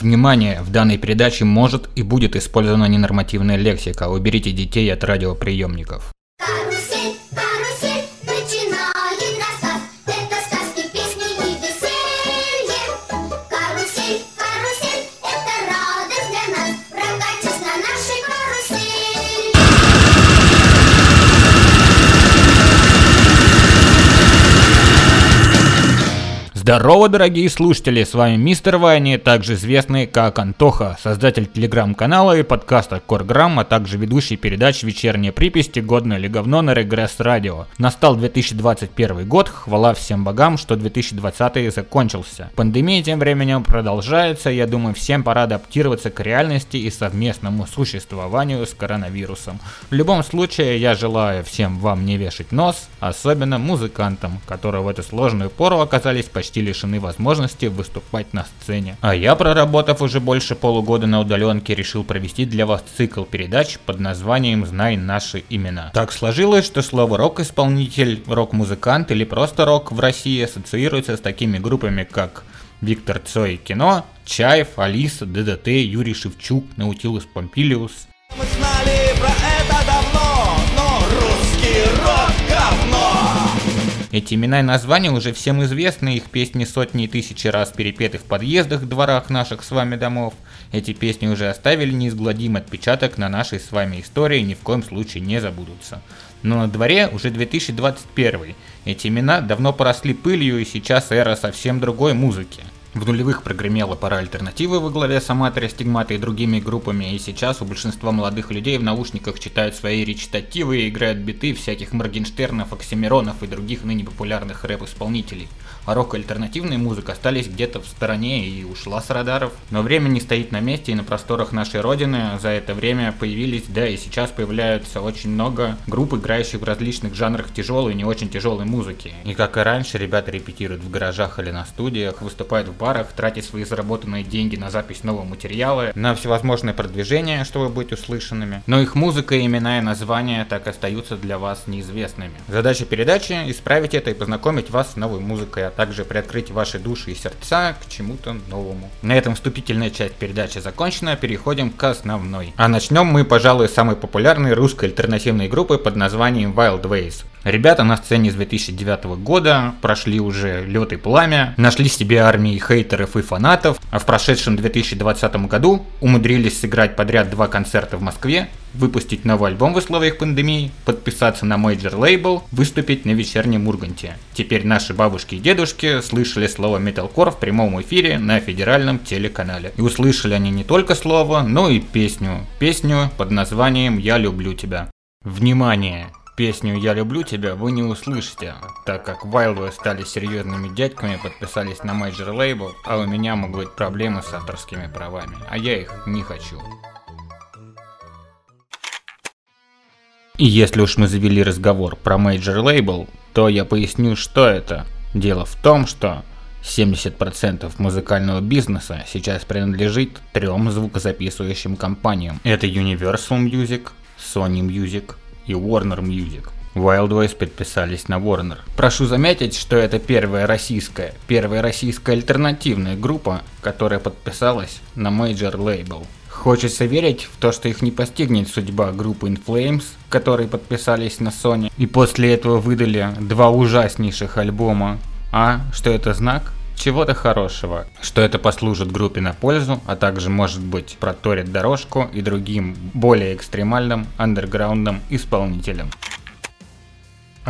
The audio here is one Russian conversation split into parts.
Внимание! В данной передаче может и будет использована ненормативная лексика. Уберите детей от радиоприемников. Здорово, дорогие слушатели, с вами Мистер Вайни, также известный как Антоха, создатель телеграм-канала и подкаста Корграмм, а также ведущий передач «Вечерние приписи», «Годное ли говно» на Регресс Радио. Настал 2021 год, хвала всем богам, что 2020 закончился. Пандемия тем временем продолжается, я думаю, всем пора адаптироваться к реальности и совместному существованию с коронавирусом. В любом случае, я желаю всем вам не вешать нос, особенно музыкантам, которые в эту сложную пору оказались почти лишены возможности выступать на сцене. А я, проработав уже больше полугода на удаленке, решил провести для вас цикл передач под названием «Знай наши имена». Так сложилось, что слово рок-исполнитель, рок-музыкант или просто рок в России ассоциируется с такими группами, как Виктор Цой Кино, Чаев, Алиса, ДДТ, Юрий Шевчук, Наутилус Помпилиус, Мы знали про это Эти имена и названия уже всем известны, их песни сотни и тысячи раз перепеты в подъездах, дворах наших с вами домов. Эти песни уже оставили неизгладимый отпечаток на нашей с вами истории и ни в коем случае не забудутся. Но на дворе уже 2021. Эти имена давно поросли пылью и сейчас эра совсем другой музыки. В нулевых прогремела пора альтернативы во главе с Аматоре, Стигматой и другими группами, и сейчас у большинства молодых людей в наушниках читают свои речитативы и играют биты всяких Моргенштернов, Оксимиронов и других ныне популярных рэп-исполнителей. А рок и альтернативная музыка остались где-то в стороне и ушла с радаров. Но время не стоит на месте, и на просторах нашей родины за это время появились, да и сейчас появляются очень много групп, играющих в различных жанрах тяжелой и не очень тяжелой музыки. И как и раньше, ребята репетируют в гаражах или на студиях, выступают в барах, тратят свои заработанные деньги на запись нового материала, на всевозможное продвижение, чтобы быть услышанными. Но их музыка, имена и названия так остаются для вас неизвестными. Задача передачи – исправить это и познакомить вас с новой музыкой, также приоткрыть ваши души и сердца к чему-то новому. На этом вступительная часть передачи закончена, переходим к основной. А начнем мы, пожалуй, с самой популярной русской альтернативной группы под названием Wild Ways. Ребята на сцене с 2009 года прошли уже лед и пламя, нашли себе армии хейтеров и фанатов, а в прошедшем 2020 году умудрились сыграть подряд два концерта в Москве, выпустить новый альбом в условиях пандемии, подписаться на major label, выступить на вечернем Урганте. Теперь наши бабушки и дедушки слышали слово металкор в прямом эфире на федеральном телеканале. И услышали они не только слово, но и песню. Песню под названием «Я люблю тебя». Внимание! Песню «Я люблю тебя» вы не услышите, так как Wild Ways стали серьезными дядьками, подписались на major label, а у меня могут быть проблемы с авторскими правами, а я их не хочу. И если уж мы завели разговор про major label, то я поясню, что это. Дело в том, что 70% музыкального бизнеса сейчас принадлежит трем звукозаписывающим компаниям. Это Universal Music, Sony Music и Warner Music. Wildways подписались на Warner. Прошу заметить, что это первая российская, первая российская альтернативная группа, которая подписалась на Major Label. Хочется верить в то, что их не постигнет судьба группы In Flames, которые подписались на Sony, и после этого выдали два ужаснейших альбома. А что это знак? Чего-то хорошего, что это послужит группе на пользу, а также может быть проторит дорожку и другим более экстремальным андерграундным исполнителям.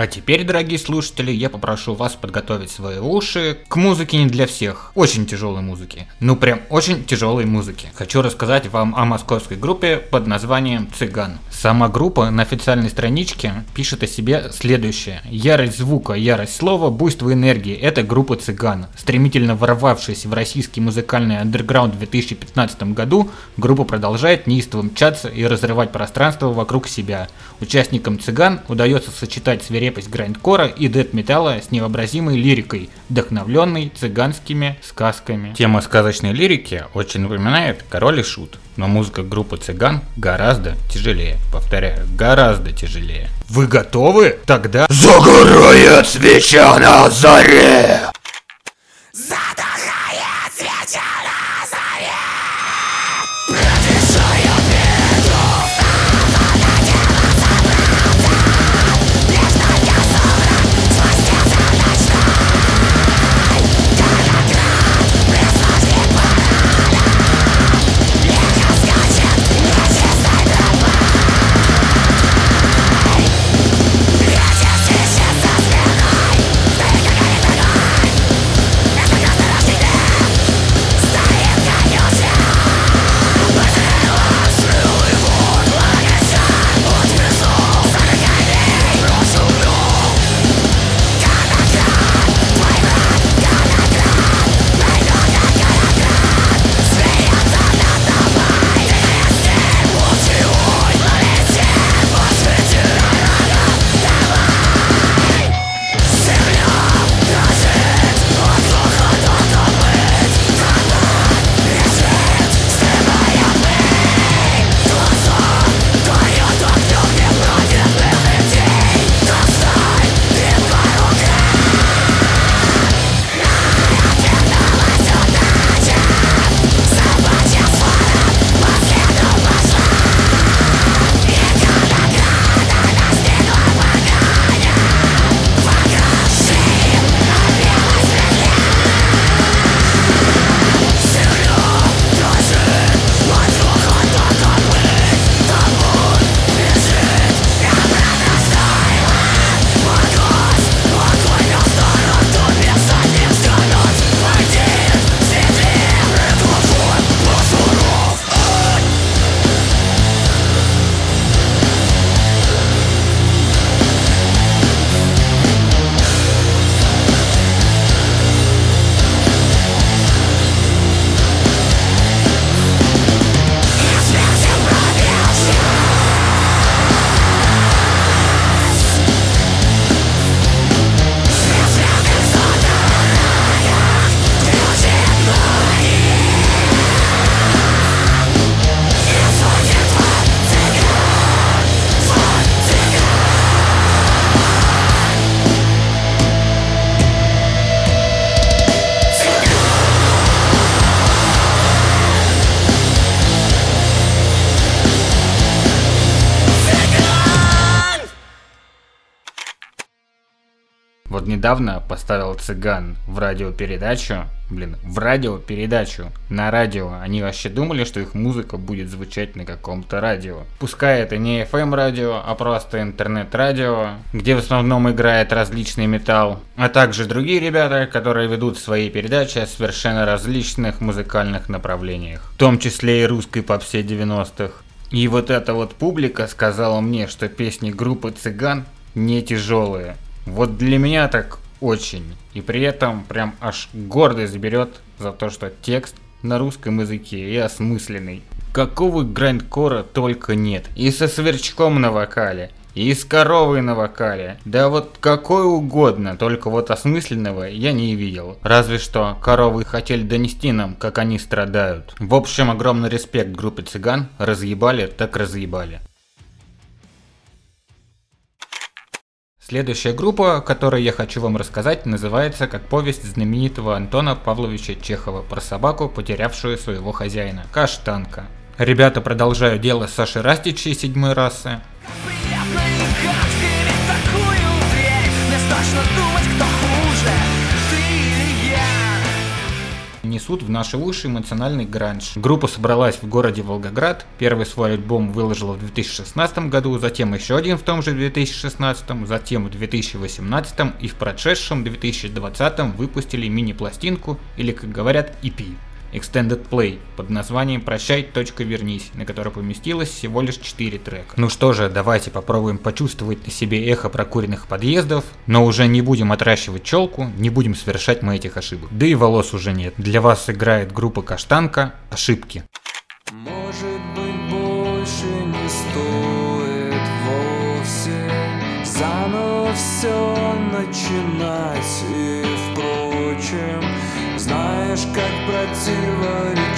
А теперь, дорогие слушатели, я попрошу вас подготовить свои уши к музыке не для всех. Очень тяжелой музыке. Ну прям очень тяжелой музыке. Хочу рассказать вам о московской группе под названием «Цыган». Сама группа на официальной страничке пишет о себе следующее. Ярость звука, ярость слова, буйство энергии – это группа «Цыган». Стремительно ворвавшись в российский музыкальный андерграунд в 2015 году, группа продолжает неистово мчаться и разрывать пространство вокруг себя. Участникам «Цыган» удается сочетать свирепость грандкора и дэт-металла с невообразимой лирикой, вдохновленной цыганскими сказками. Тема сказочной лирики очень напоминает «Король и Шут», но музыка группы «Цыган» гораздо тяжелее. Повторяю, гораздо тяжелее. Вы готовы? Тогда... Загорает свеча на заре. Задыхает недавно поставил цыган в радиопередачу, блин, в радиопередачу на радио. Они вообще думали, что их музыка будет звучать на каком-то радио. Пускай это не FM радио, а просто интернет-радио, где в основном играет различный металл, а также другие ребята, которые ведут свои передачи о совершенно различных музыкальных направлениях, в том числе и русской попсе 90-х. И вот эта вот публика сказала мне, что песни группы «Цыган» не тяжелые. Вот для меня так очень. И при этом прям аж гордость берет за то, что текст на русском языке и осмысленный. Какого грандкора только нет. И со сверчком на вокале, и с коровой на вокале. Да вот какой угодно, только вот осмысленного я не видел. Разве что коровы хотели донести нам, как они страдают. В общем, огромный респект группе цыган. Разъебали, так разъебали. Следующая группа, о которой я хочу вам рассказать, называется как повесть знаменитого Антона Павловича Чехова про собаку, потерявшую своего хозяина. Каштанка. Ребята продолжают дело Саши Растича из седьмой расы. Думать, кто в наши уши эмоциональный гранж. Группа собралась в городе Волгоград, первый свой альбом выложила в 2016 году, затем еще один в том же 2016, затем в 2018 и в прошедшем 2020 выпустили мини-пластинку, или как говорят, EP. Extended Play под названием «Прощай, точка, вернись», на которой поместилось всего лишь 4 трека. Ну что же, давайте попробуем почувствовать на себе эхо прокуренных подъездов, но уже не будем отращивать челку, не будем совершать мы этих ошибок. Да и волос уже нет. Для вас играет группа Каштанка «Ошибки». Может быть больше не стоит вовсе Заново все начинать как противоречивы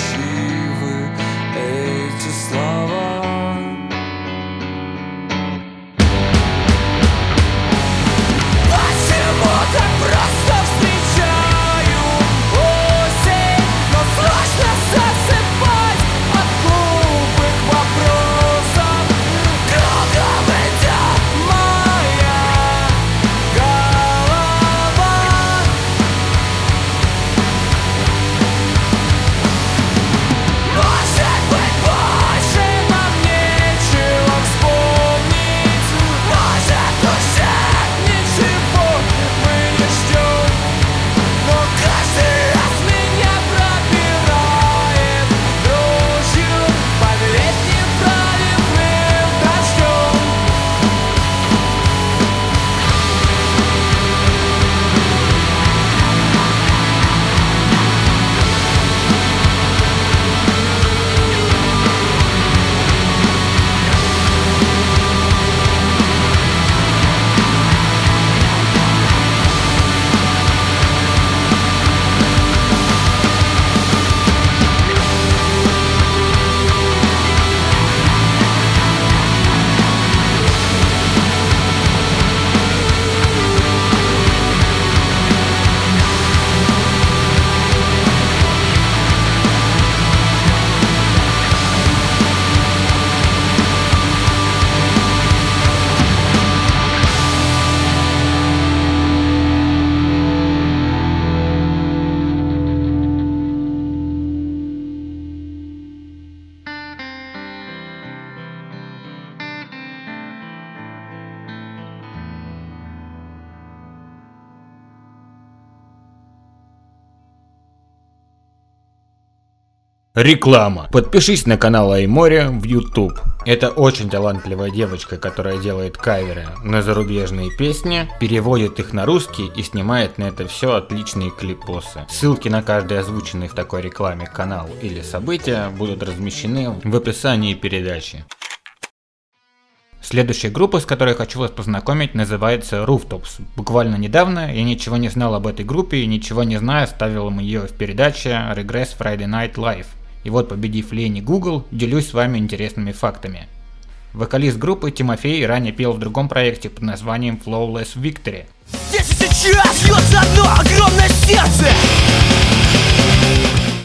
Реклама. Подпишись на канал Айморе в YouTube. Это очень талантливая девочка, которая делает каверы на зарубежные песни, переводит их на русский и снимает на это все отличные клипосы. Ссылки на каждый озвученный в такой рекламе канал или события будут размещены в описании передачи. Следующая группа, с которой я хочу вас познакомить, называется Rooftops. Буквально недавно я ничего не знал об этой группе и ничего не зная ставил им ее в передаче Regress Friday Night Live. И вот, победив лени Google, делюсь с вами интересными фактами. Вокалист группы Тимофей ранее пел в другом проекте под названием Flawless Victory. Здесь и сейчас бьется одно огромное сердце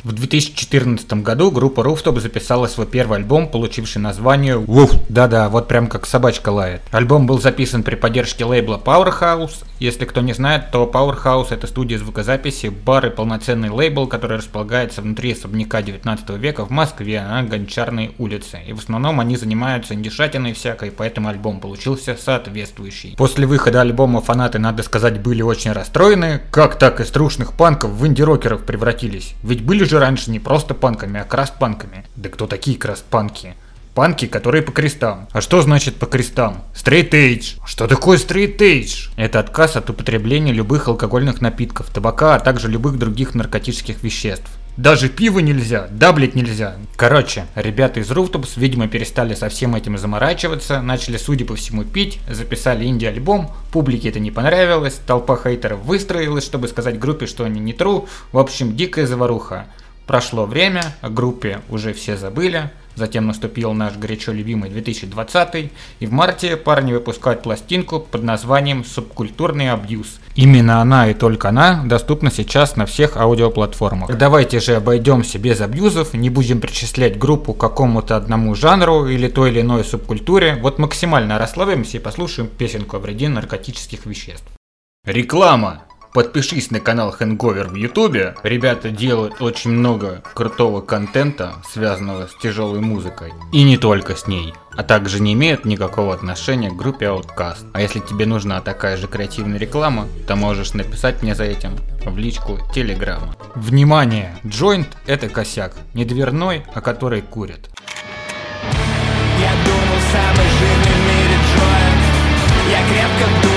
В 2014 году группа Rooftop записала свой первый альбом, получивший название Вуф. Да-да, вот прям как собачка лает. Альбом был записан при поддержке лейбла Powerhouse. Если кто не знает, то Powerhouse это студия звукозаписи, бар и полноценный лейбл, который располагается внутри особняка 19 века в Москве на Гончарной улице. И в основном они занимаются индишатиной всякой, поэтому альбом получился соответствующий. После выхода альбома фанаты, надо сказать, были очень расстроены. Как так из трушных панков в инди-рокеров превратились? Ведь были же раньше не просто панками, а краст-панками. Да кто такие краст-панки? Панки, которые по крестам. А что значит по крестам? Straight edge. Что такое straight edge? Это отказ от употребления любых алкогольных напитков, табака, а также любых других наркотических веществ. Даже пиво нельзя, даблить нельзя. Короче, ребята из Rooftops, видимо, перестали со всем этим заморачиваться, начали, судя по всему, пить, записали инди-альбом, публике это не понравилось, толпа хейтеров выстроилась, чтобы сказать группе, что они не тру, в общем, дикая заваруха. Прошло время, о группе уже все забыли, затем наступил наш горячо любимый 2020, и в марте парни выпускают пластинку под названием «Субкультурный абьюз». Именно она и только она доступна сейчас на всех аудиоплатформах. Давайте же обойдемся без абьюзов, не будем причислять группу к какому-то одному жанру или той или иной субкультуре, вот максимально расслабимся и послушаем песенку о вреде наркотических веществ. Реклама! Подпишись на канал Hangover в Ютубе. Ребята делают очень много крутого контента, связанного с тяжелой музыкой. И не только с ней. А также не имеют никакого отношения к группе Outcast. А если тебе нужна такая же креативная реклама, то можешь написать мне за этим в личку Телеграма. Внимание! Джойнт это косяк. Не дверной, а который курит. Я дунул самый мире Я крепко дунул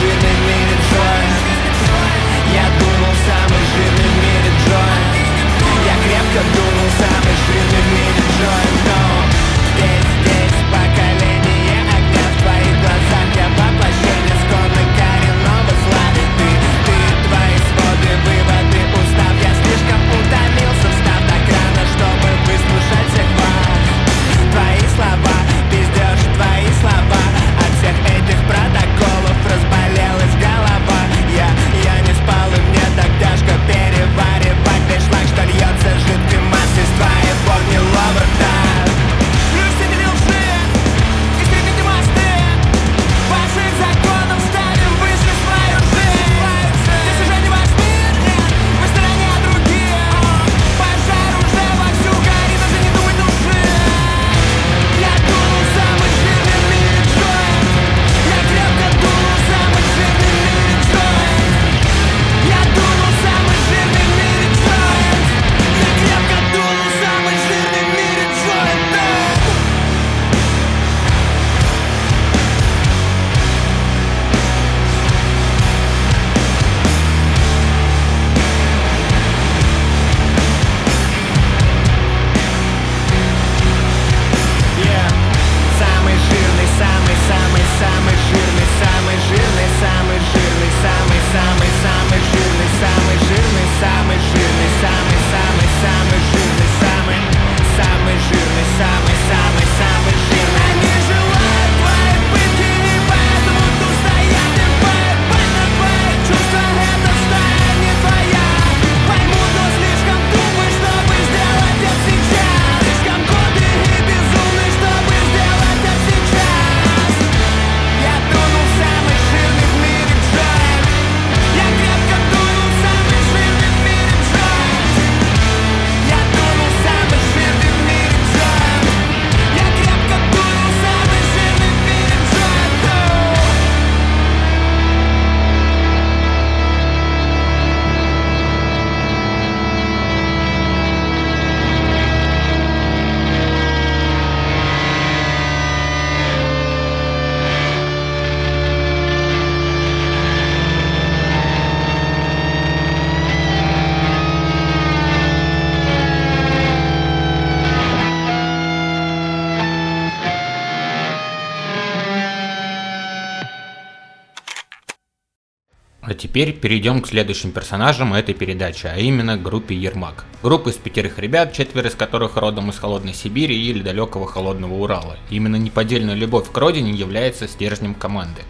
жирный в мире Я дунул самый жирный в мире джойнт Я крепко дунул самый жирный в мире теперь перейдем к следующим персонажам этой передачи, а именно группе Ермак. Группа из пятерых ребят, четверо из которых родом из холодной Сибири или далекого холодного Урала. Именно неподдельная любовь к родине является стержнем команды.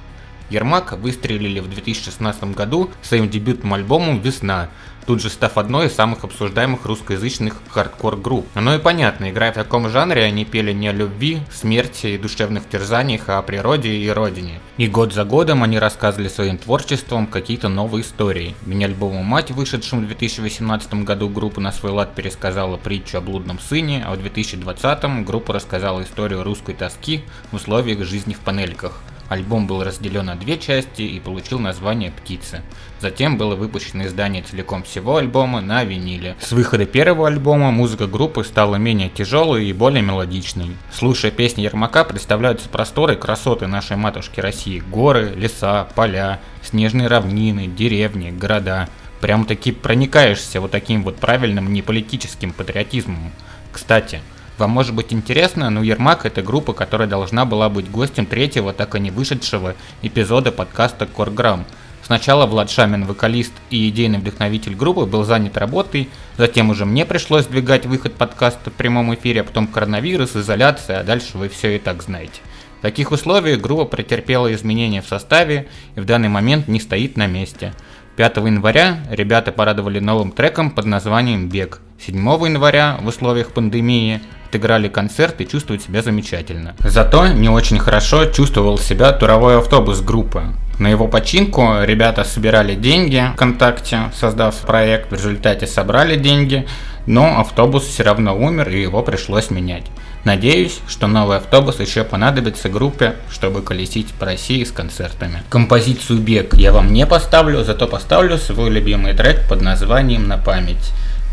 Ермак выстрелили в 2016 году своим дебютным альбомом «Весна», тут же став одной из самых обсуждаемых русскоязычных хардкор-групп. Оно и понятно, играя в таком жанре, они пели не о любви, смерти и душевных терзаниях, а о природе и родине. И год за годом они рассказывали своим творчеством какие-то новые истории. Мини-альбому «Мать», вышедшем в 2018 году, группа на свой лад пересказала притчу о блудном сыне, а в 2020 группа рассказала историю русской тоски в условиях жизни в панельках. Альбом был разделен на две части и получил название «Птицы». Затем было выпущено издание целиком всего альбома на виниле. С выхода первого альбома музыка группы стала менее тяжелой и более мелодичной. Слушая песни Ермака, представляются просторы и красоты нашей матушки России. Горы, леса, поля, снежные равнины, деревни, города. Прям таки проникаешься вот таким вот правильным неполитическим патриотизмом. Кстати, вам может быть интересно, но Ермак это группа, которая должна была быть гостем третьего, так и не вышедшего эпизода подкаста Корграм. Сначала Влад Шамин, вокалист и идейный вдохновитель группы, был занят работой, затем уже мне пришлось сдвигать выход подкаста в прямом эфире, а потом коронавирус, изоляция, а дальше вы все и так знаете. В таких условиях группа претерпела изменения в составе и в данный момент не стоит на месте. 5 января ребята порадовали новым треком под названием «Бег». 7 января в условиях пандемии отыграли концерт и чувствуют себя замечательно. Зато не очень хорошо чувствовал себя туровой автобус группы. На его починку ребята собирали деньги ВКонтакте, создав проект, в результате собрали деньги, но автобус все равно умер и его пришлось менять. Надеюсь, что новый автобус еще понадобится группе, чтобы колесить по России с концертами. Композицию «Бег» я вам не поставлю, зато поставлю свой любимый трек под названием «На память».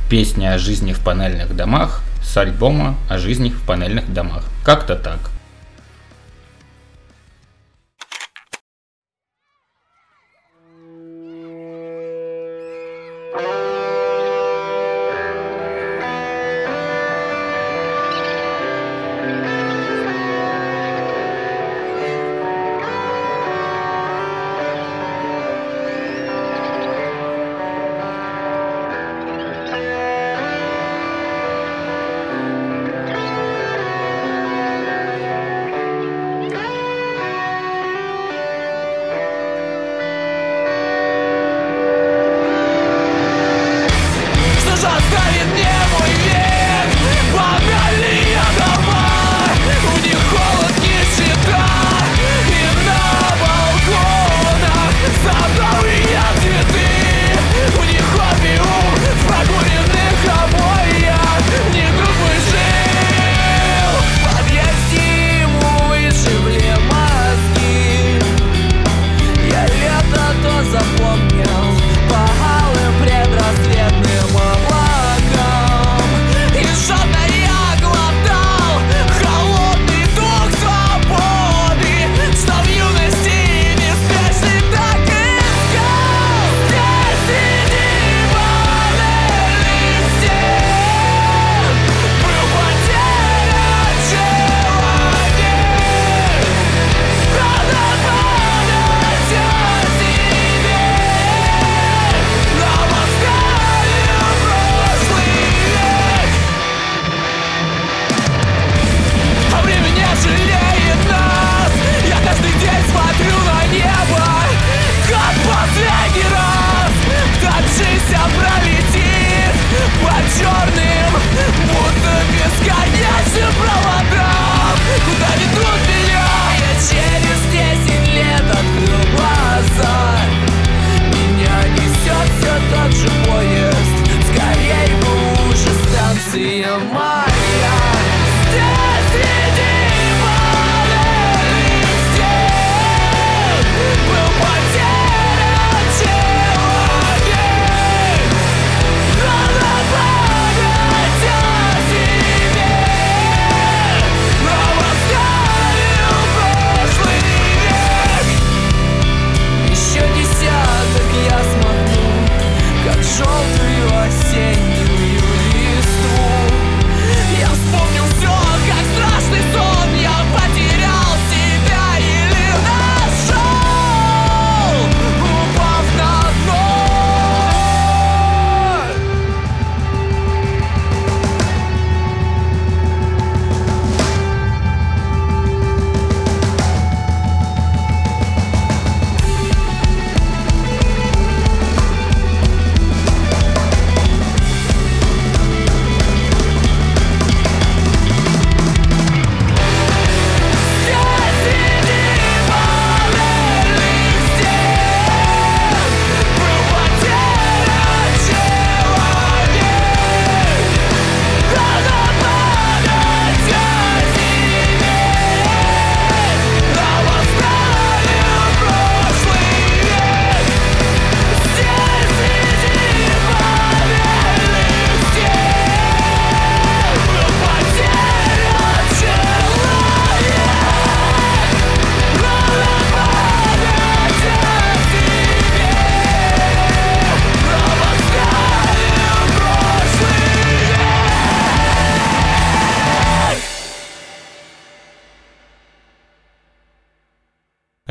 Песня о жизни в панельных домах с альбома о жизни в панельных домах. Как-то так.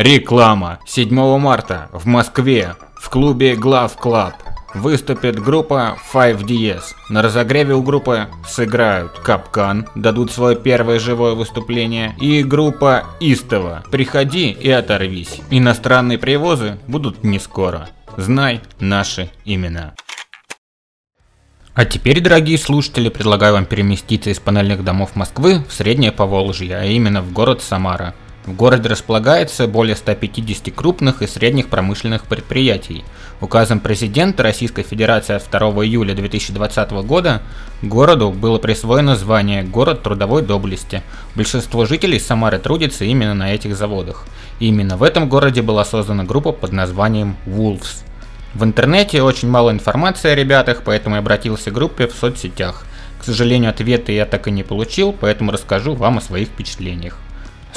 Реклама. 7 марта в Москве в клубе Глав Клаб выступит группа 5diez. На разогреве у группы сыграют Капкан, дадут свое первое живое выступление, и группа Истово. Приходи и оторвись. Иностранные привозы будут не скоро. Знай наши имена. А теперь, дорогие слушатели, предлагаю вам переместиться из панельных домов Москвы в Среднее Поволжье, а именно в город Самара – в городе располагается более 150 крупных и средних промышленных предприятий. Указом президента Российской Федерации от 2 июля 2020 года городу было присвоено звание «Город трудовой доблести». Большинство жителей Самары трудятся именно на этих заводах. И именно в этом городе была создана группа под названием Wolves. В интернете очень мало информации о ребятах, поэтому я обратился к группе в соцсетях. К сожалению, ответа я так и не получил, поэтому расскажу вам о своих впечатлениях.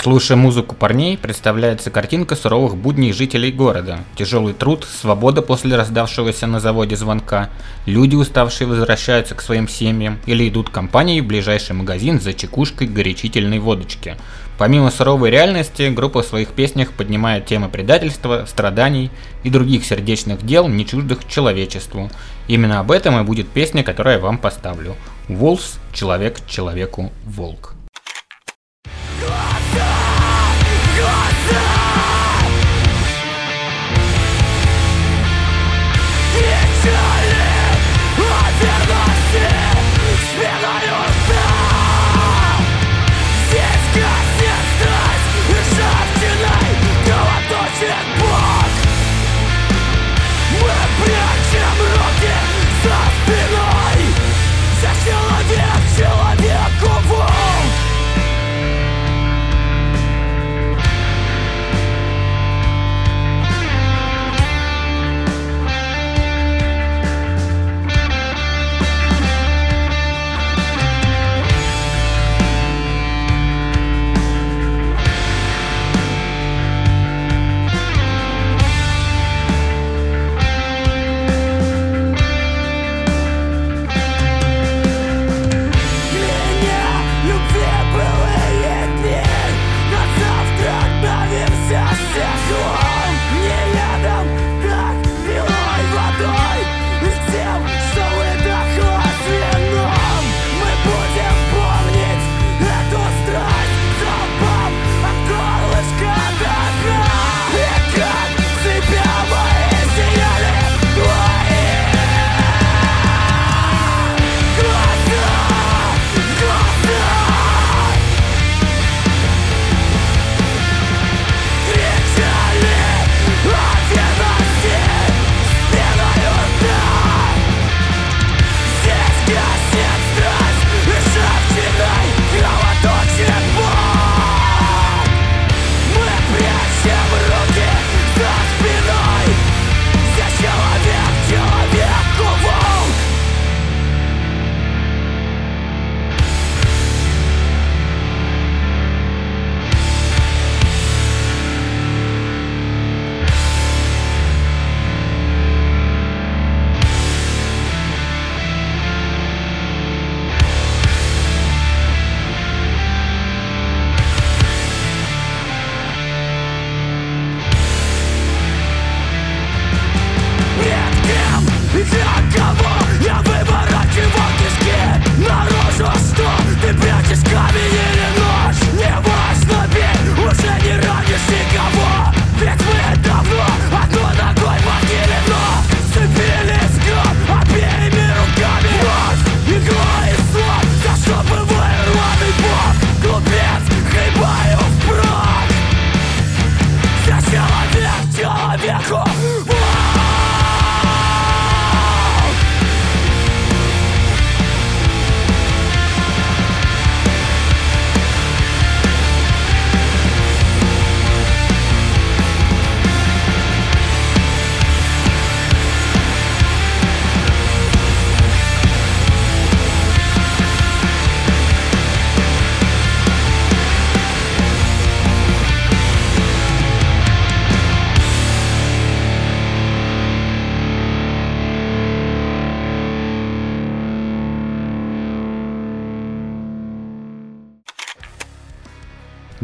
Слушая музыку парней, представляется картинка суровых будней жителей города. Тяжелый труд, свобода после раздавшегося на заводе звонка, люди, уставшие, возвращаются к своим семьям или идут компанией в ближайший магазин за чекушкой горячительной водочки. Помимо суровой реальности, группа в своих песнях поднимает темы предательства, страданий и других сердечных дел, не чуждых человечеству. Именно об этом и будет песня, которую я вам поставлю. Wolves – человек человеку волк.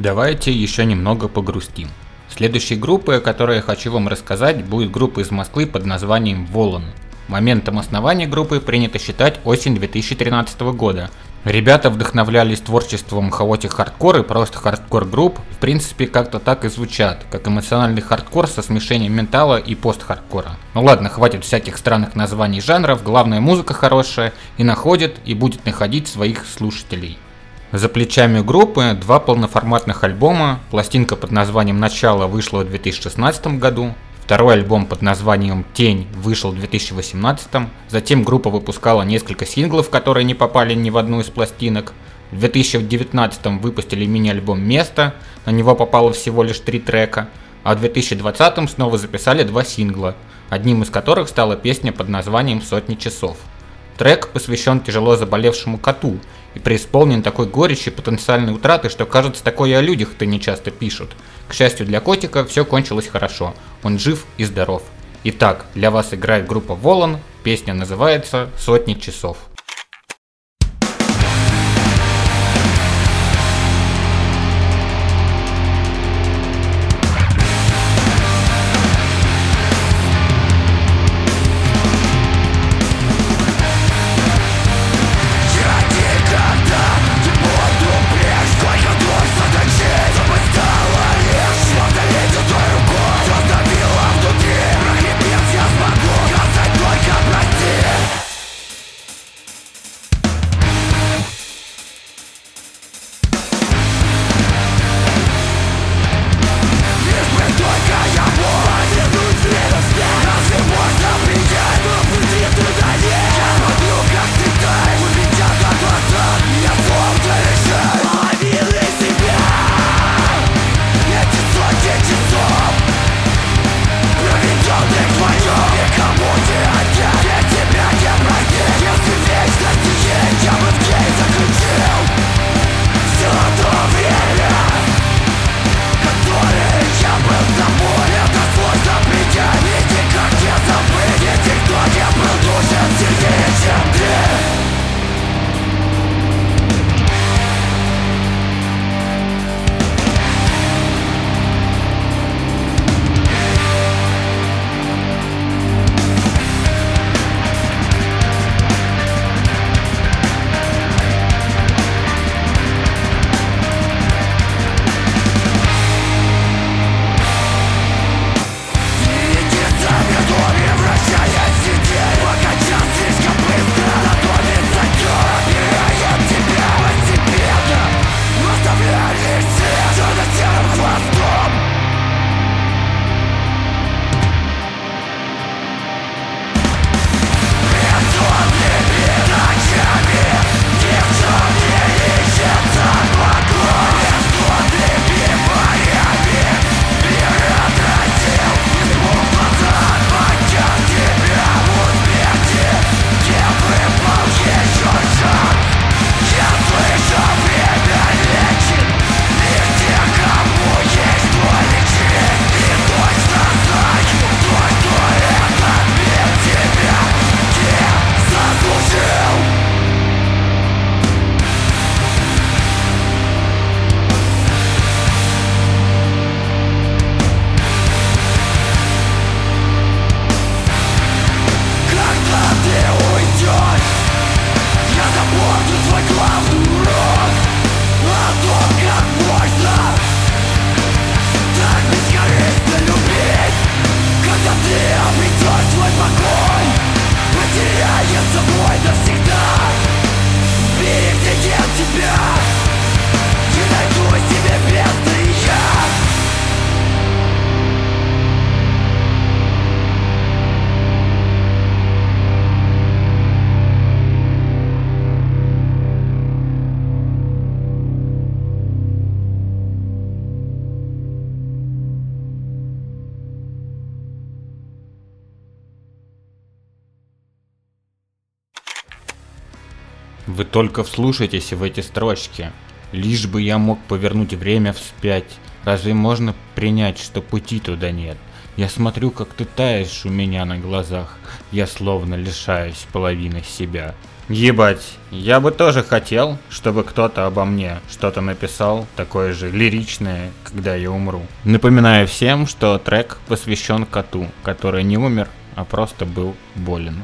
Давайте еще немного погрустим. Следующей группой, о которой я хочу вам рассказать, будет группа из Москвы под названием Волан. Моментом основания группы принято считать осень 2013 года. Ребята вдохновлялись творчеством chaotic hardcore и просто хардкор групп, в принципе как-то так и звучат, как эмоциональный хардкор со смешением метала и пост-хардкора. Ну ладно, хватит всяких странных названий жанров, главное музыка хорошая и находит и будет находить своих слушателей. За плечами группы два полноформатных альбома, пластинка под названием «Начало» вышла в 2016 году, второй альбом под названием «Тень» вышел в 2018, затем группа выпускала несколько синглов, которые не попали ни в одну из пластинок, в 2019 выпустили мини-альбом «Место», на него попало всего лишь три трека, а в 2020 снова записали два сингла, одним из которых стала песня под названием «Сотни часов». Трек посвящен тяжело заболевшему коту и преисполнен такой горечи и потенциальной утраты, что кажется, такое о людях-то не часто пишут. К счастью для котика, все кончилось хорошо, он жив и здоров. Итак, для вас играет группа Волан, песня называется «Сотни часов». Только вслушайтесь в эти строчки. Лишь бы я мог повернуть время вспять. Разве можно принять, что пути туда нет? Я смотрю, как ты таешь у меня на глазах. Я словно лишаюсь половины себя. Ебать, я бы тоже хотел, чтобы кто-то обо мне что-то написал, такое же лиричное, когда я умру. Напоминаю всем, что трек посвящен коту, который не умер, а просто был болен.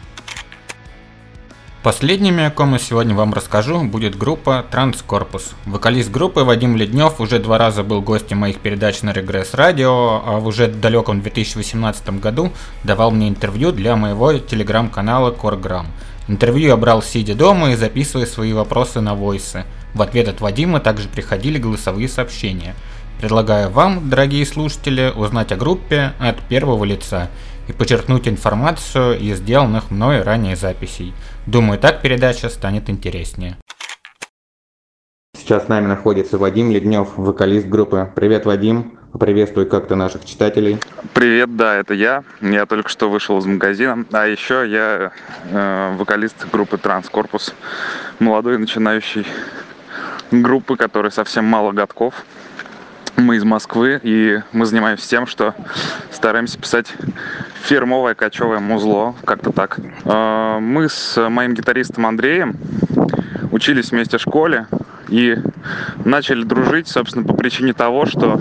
Последними, о ком я сегодня вам расскажу, будет группа Транскорпус. Вокалист группы Вадим Леднев уже два раза был гостем моих передач на Регресс Радио, а в уже далеком 2018 году давал мне интервью для моего телеграм-канала Корграм. Интервью я брал сидя дома и записывая свои вопросы на войсы. В ответ от Вадима также приходили голосовые сообщения. Предлагаю вам, дорогие слушатели, узнать о группе от первого лица – и подчеркнуть информацию из сделанных мной ранее записей. Думаю, так передача станет интереснее. Сейчас с нами находится Вадим Леднев, вокалист группы. Привет, Вадим. Приветствую как-то наших читателей. Привет, да, это я. Я только что вышел из магазина. А еще я э, вокалист группы Транскорпус. Молодой начинающий группы, которой совсем мало годков. Мы из Москвы, и мы занимаемся тем, что стараемся писать фирмовое кочевое музло, как-то так. А, мы с моим гитаристом Андреем учились вместе в школе и начали дружить, собственно, по причине того, что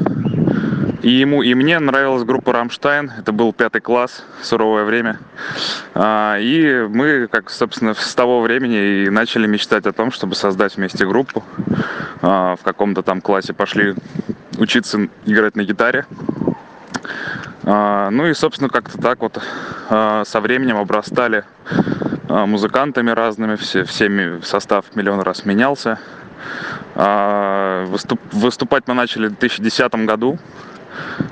и ему, и мне нравилась группа Рамштайн. Это был пятый класс, суровое время. А, и мы, как, собственно, с того времени и начали мечтать о том, чтобы создать вместе группу. А, в каком-то там классе пошли учиться играть на гитаре. А, ну и, собственно, как-то так вот а, со временем обрастали а, музыкантами разными, все, всеми состав миллион раз менялся. Выступ, выступать мы начали в 2010 году.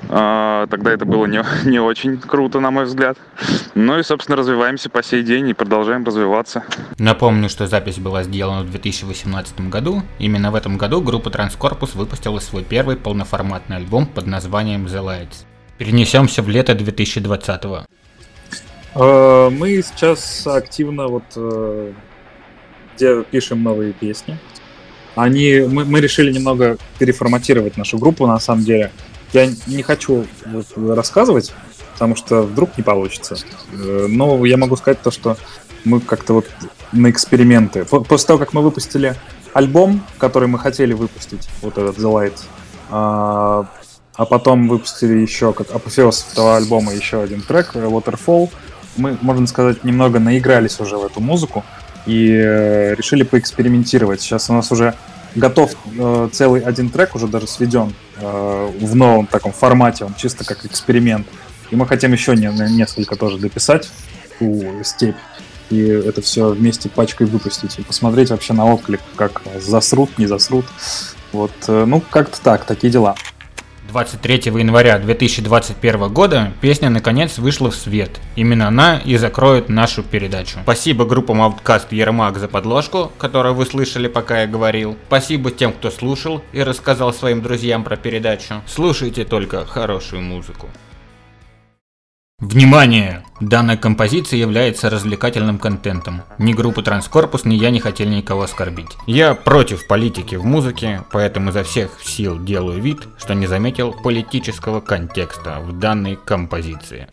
Тогда это было не, не очень круто, на мой взгляд. Ну и, собственно, развиваемся по сей день и продолжаем развиваться. Напомню, что запись была сделана в 2018 году. Именно в этом году группа Транскорпус выпустила свой первый полноформатный альбом под названием The Lights. Перенесемся в лето 2020 -го. Э, мы сейчас активно вот э, пишем новые песни. Они, мы, мы решили немного переформатировать нашу группу, на самом деле. Я не хочу рассказывать, потому что вдруг не получится. Э, но я могу сказать то, что мы как-то вот на эксперименты. После того, как мы выпустили альбом, который мы хотели выпустить, вот этот The Light, а, а потом выпустили еще, как апофеоз этого альбома, еще один трек, э, Waterfall. Мы, можно сказать, немного наигрались уже в эту музыку и э, решили поэкспериментировать. Сейчас у нас уже готов э, целый один трек, уже даже сведен э, в новом таком формате, он чисто как эксперимент. И мы хотим еще не, несколько тоже дописать у степь и это все вместе пачкой выпустить и посмотреть вообще на отклик, как засрут, не засрут. Вот, э, ну, как-то так, такие дела. 23 января 2021 года песня наконец вышла в свет. Именно она и закроет нашу передачу. Спасибо группам Outcast Ермак за подложку, которую вы слышали, пока я говорил. Спасибо тем, кто слушал и рассказал своим друзьям про передачу. Слушайте только хорошую музыку. Внимание! Данная композиция является развлекательным контентом. Ни группа Транскорпус, ни я не хотели никого оскорбить. Я против политики в музыке, поэтому изо всех сил делаю вид, что не заметил политического контекста в данной композиции.